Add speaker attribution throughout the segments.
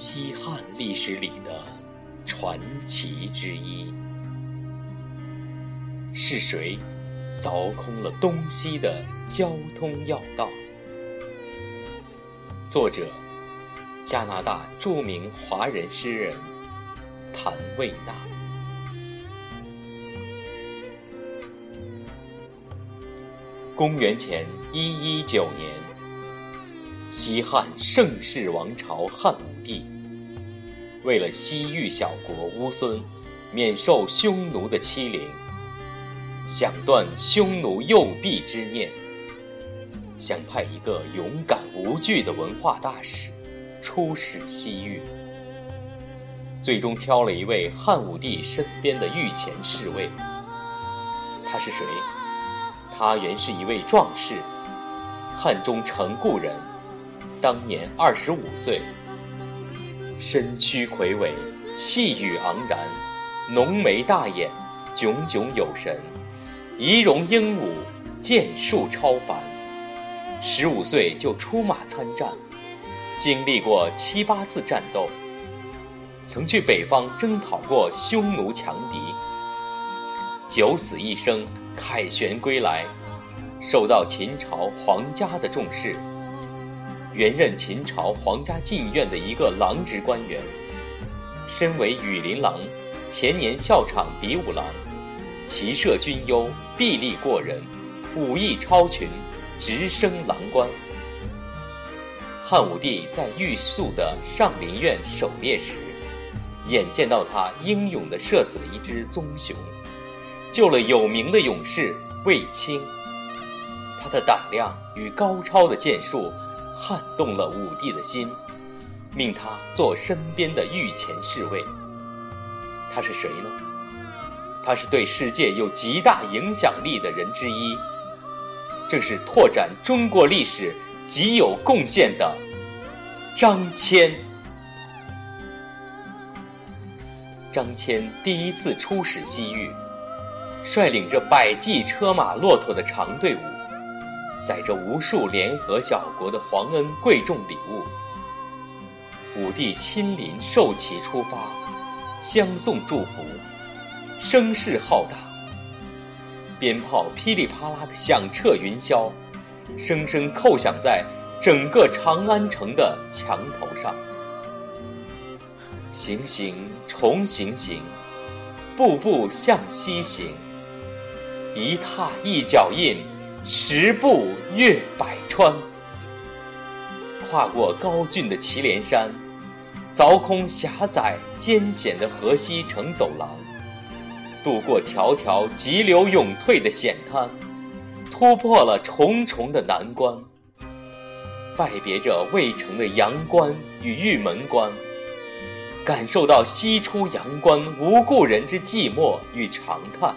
Speaker 1: 西汉历史里的传奇之一。是谁凿空了东西的交通要道？作者：加拿大著名华人诗人谭卫娜。公元前一一九年，西汉盛世王朝汉武为了西域小国乌孙免受匈奴的欺凌，想断匈奴右臂之念，想派一个勇敢无惧的文化大使出使西域，最终挑了一位汉武帝身边的御前侍卫。他是谁？他原是一位壮士，汉中城固人，当年二十五岁，身躯魁伟，气宇昂然，浓眉大眼，炯炯有神，仪容英武，剑术超凡。十五岁就出马参战，经历过七八次战斗，曾去北方征讨过匈奴强敌，九死一生。凯旋归来，受到秦朝皇家的重视。原任秦朝皇家禁院的一个郎职官员，身为羽林郎，前年校场比武郎，骑射军优，臂力过人，武艺超群，直升郎官。汉武帝在玉肃的上林苑狩猎时，眼见到他英勇地射死了一只棕熊。救了有名的勇士卫青，他的胆量与高超的剑术撼动了武帝的心，命他做身边的御前侍卫。他是谁呢？他是对世界有极大影响力的人之一，正是拓展中国历史极有贡献的张骞。张骞第一次出使西域。率领着百骑车马骆驼的长队伍，载着无数联合小国的皇恩贵重礼物，武帝亲临受旗出发，相送祝福，声势浩大，鞭炮噼里啪啦的响彻云霄，声声叩响在整个长安城的墙头上。行行重行行，步步向西行。一踏一脚印，十步越百川。跨过高峻的祁连山，凿空狭窄艰险的河西城走廊，渡过条条急流勇退的险滩，突破了重重的难关，拜别着渭城的阳关与玉门关，感受到西出阳关无故人之寂寞与长叹。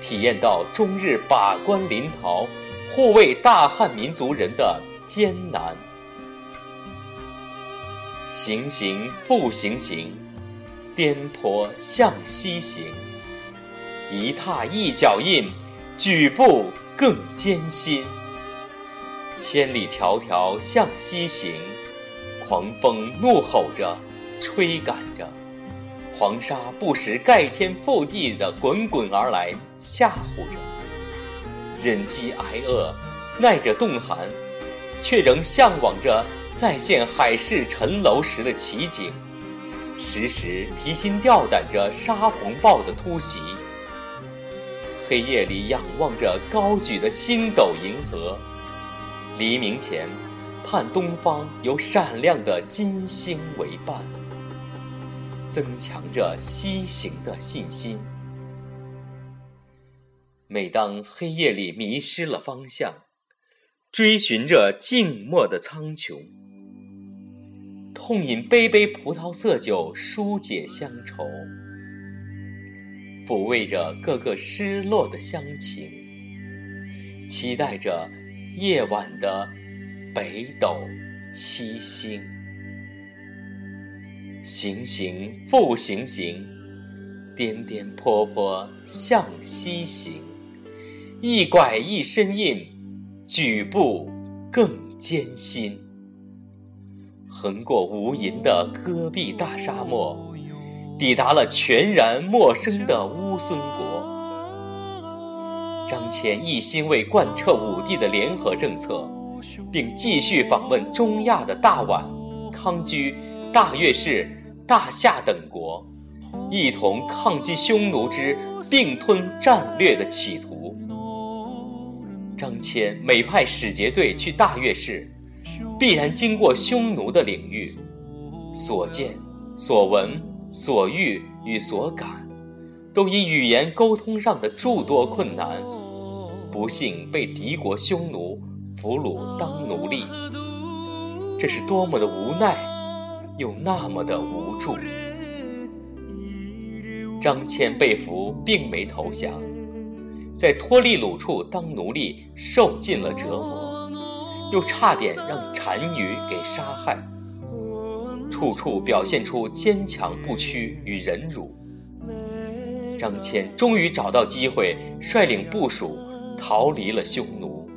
Speaker 1: 体验到终日把关临洮、护卫大汉民族人的艰难。行行复行行，颠簸向西行，一踏一脚印，举步更艰辛。千里迢迢向西行，狂风怒吼着，吹赶着。黄沙不时盖天覆地的滚滚而来，吓唬着，忍饥挨饿，耐着冻寒，却仍向往着再现海市蜃楼时的奇景，时时提心吊胆着杀红豹的突袭。黑夜里仰望着高举的星斗银河，黎明前，盼东方有闪亮的金星为伴。增强着西行的信心。每当黑夜里迷失了方向，追寻着静默的苍穹，痛饮杯杯葡萄色酒，疏解乡愁，抚慰着各个失落的乡情，期待着夜晚的北斗七星。行行复行行，颠颠簸簸向西行，一拐一身印，举步更艰辛。横过无垠的戈壁大沙漠，抵达了全然陌生的乌孙国。张骞一心为贯彻武帝的联合政策，并继续访问中亚的大宛、康居、大月氏、大夏等国，一同抗击匈奴之并吞战略的企图。张骞每派使节队去大月氏，必然经过匈奴的领域，所见、所闻、所遇与所感，都因语言沟通上的诸多困难。不幸被敌国匈奴俘虏当奴隶，这是多么的无奈，又那么的无助。张骞被俘并没投降，在托利鲁处当奴隶受尽了折磨，又差点让单于给杀害，处处表现出坚强不屈与忍辱。张骞终于找到机会，率领部属。逃离了匈奴，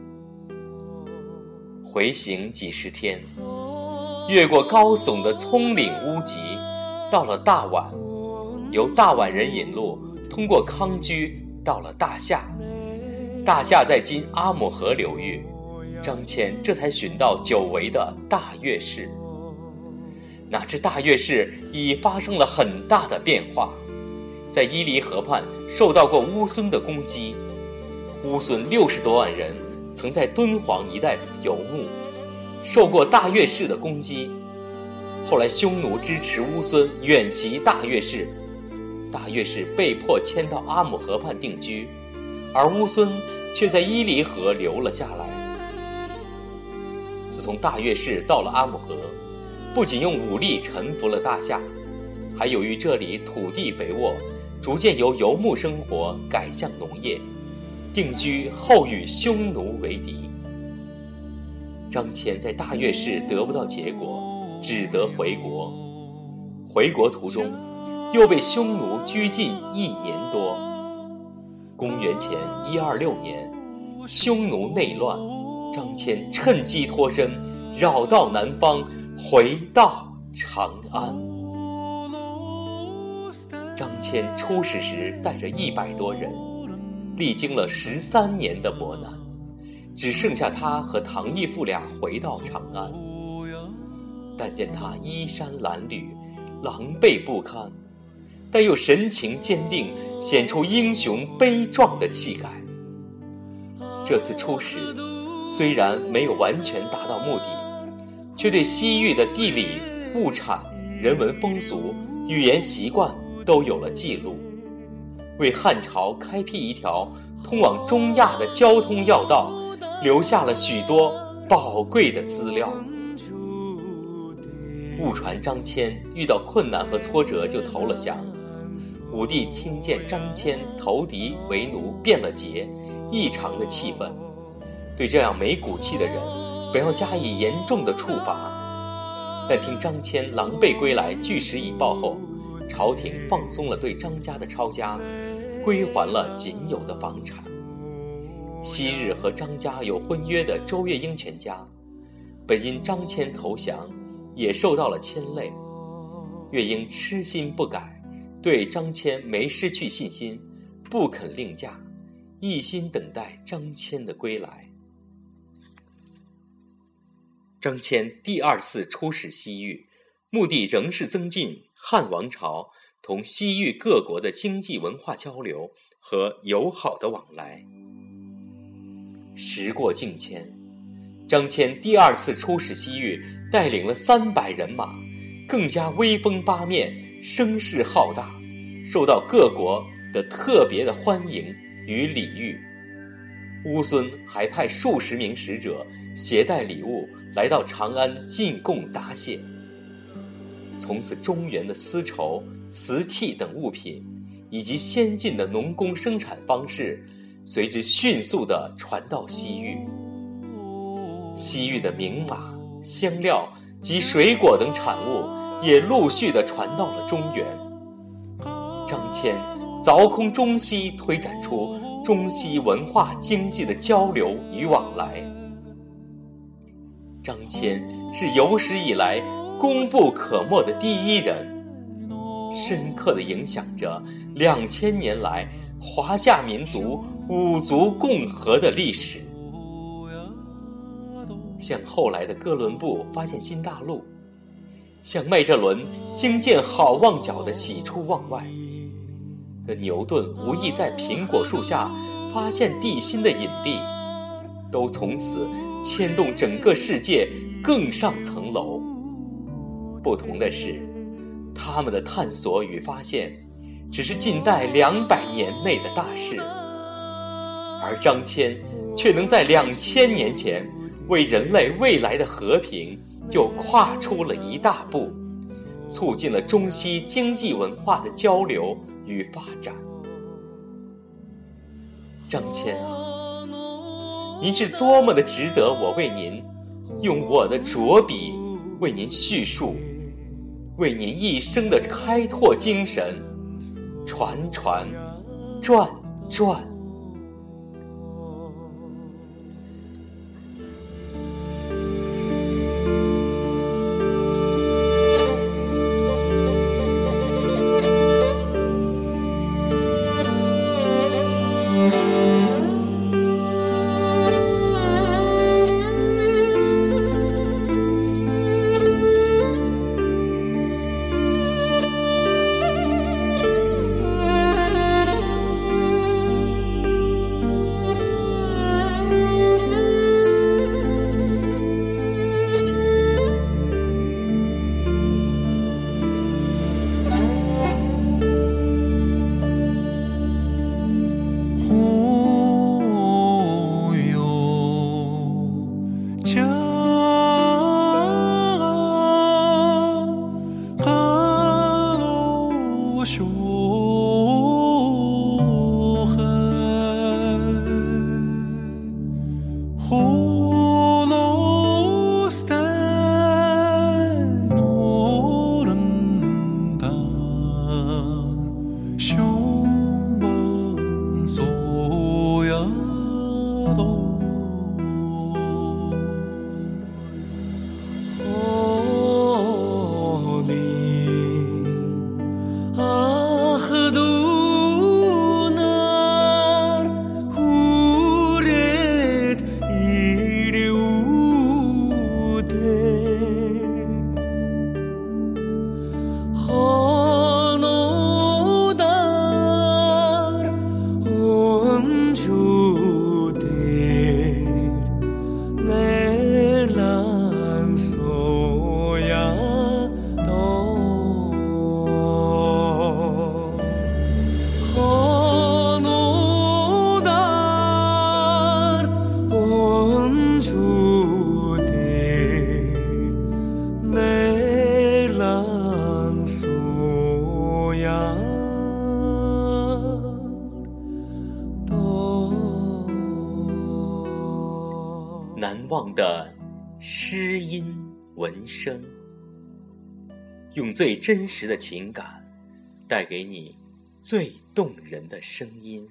Speaker 1: 回行几十天，越过高耸的葱岭屋脊，到了大宛，由大宛人引路，通过康居到了大夏。大夏在今阿姆河流域，张骞这才寻到久违的大月氏。哪知大月氏已发生了很大的变化，在伊犁河畔受到过乌孙的攻击。乌孙六十多万人曾在敦煌一带游牧，受过大月氏的攻击。后来匈奴支持乌孙远袭大月氏，大月氏被迫迁到阿姆河畔定居，而乌孙却在伊犁河留了下来。自从大月氏到了阿姆河，不仅用武力臣服了大夏，还由于这里土地肥沃，逐渐由游牧生活改向农业。定居后与匈奴为敌，张骞在大月氏得不到结果，只得回国。回国途中，又被匈奴拘禁一年多。公元前一二六年，匈奴内乱，张骞趁机脱身，绕道南方，回到长安。张骞出使时带着一百多人。历经了十三年的磨难，只剩下他和唐义父俩回到长安。但见他衣衫褴褛，狼狈不堪，但又神情坚定，显出英雄悲壮的气概。这次出使，虽然没有完全达到目的，却对西域的地理、物产、人文风俗、语言习惯都有了记录。为汉朝开辟一条通往中亚的交通要道，留下了许多宝贵的资料。误传张骞遇到困难和挫折就投了降，武帝听见张骞投敌为奴变了节，异常的气愤，对这样没骨气的人，本要加以严重的处罚，但听张骞狼狈归来，据实以报后，朝廷放松了对张家的抄家。归还了仅有的房产。昔日和张家有婚约的周月英全家，本因张骞投降，也受到了牵累。月英痴心不改，对张骞没失去信心，不肯另嫁，一心等待张骞的归来。张骞第二次出使西域，目的仍是增进汉王朝。同西域各国的经济文化交流和友好的往来。时过境迁，张骞第二次出使西域，带领了三百人马，更加威风八面，声势浩大，受到各国的特别的欢迎与礼遇。乌孙还派数十名使者携带礼物来到长安进贡答谢。从此，中原的丝绸、瓷器等物品，以及先进的农工生产方式，随之迅速地传到西域。西域的名马、香料及水果等产物，也陆续地传到了中原。张骞凿空中西，推展出中西文化经济的交流与往来。张骞是有史以来。功不可没的第一人，深刻的影响着两千年来华夏民族五族共和的历史。像后来的哥伦布发现新大陆，像麦哲伦惊见好望角的喜出望外，和牛顿无意在苹果树下发现地心的引力，都从此牵动整个世界更上层楼。不同的是，他们的探索与发现，只是近代两百年内的大事，而张骞却能在两千年前。为人类未来的和平，就跨出了一大步，促进了中西经济文化的交流与发展。张骞啊，您是多么的值得我为您用我的拙笔为您叙述，为您一生的开拓精神传传转转。难望的诗音文声，用最真实的情感，带给你最动人的声音。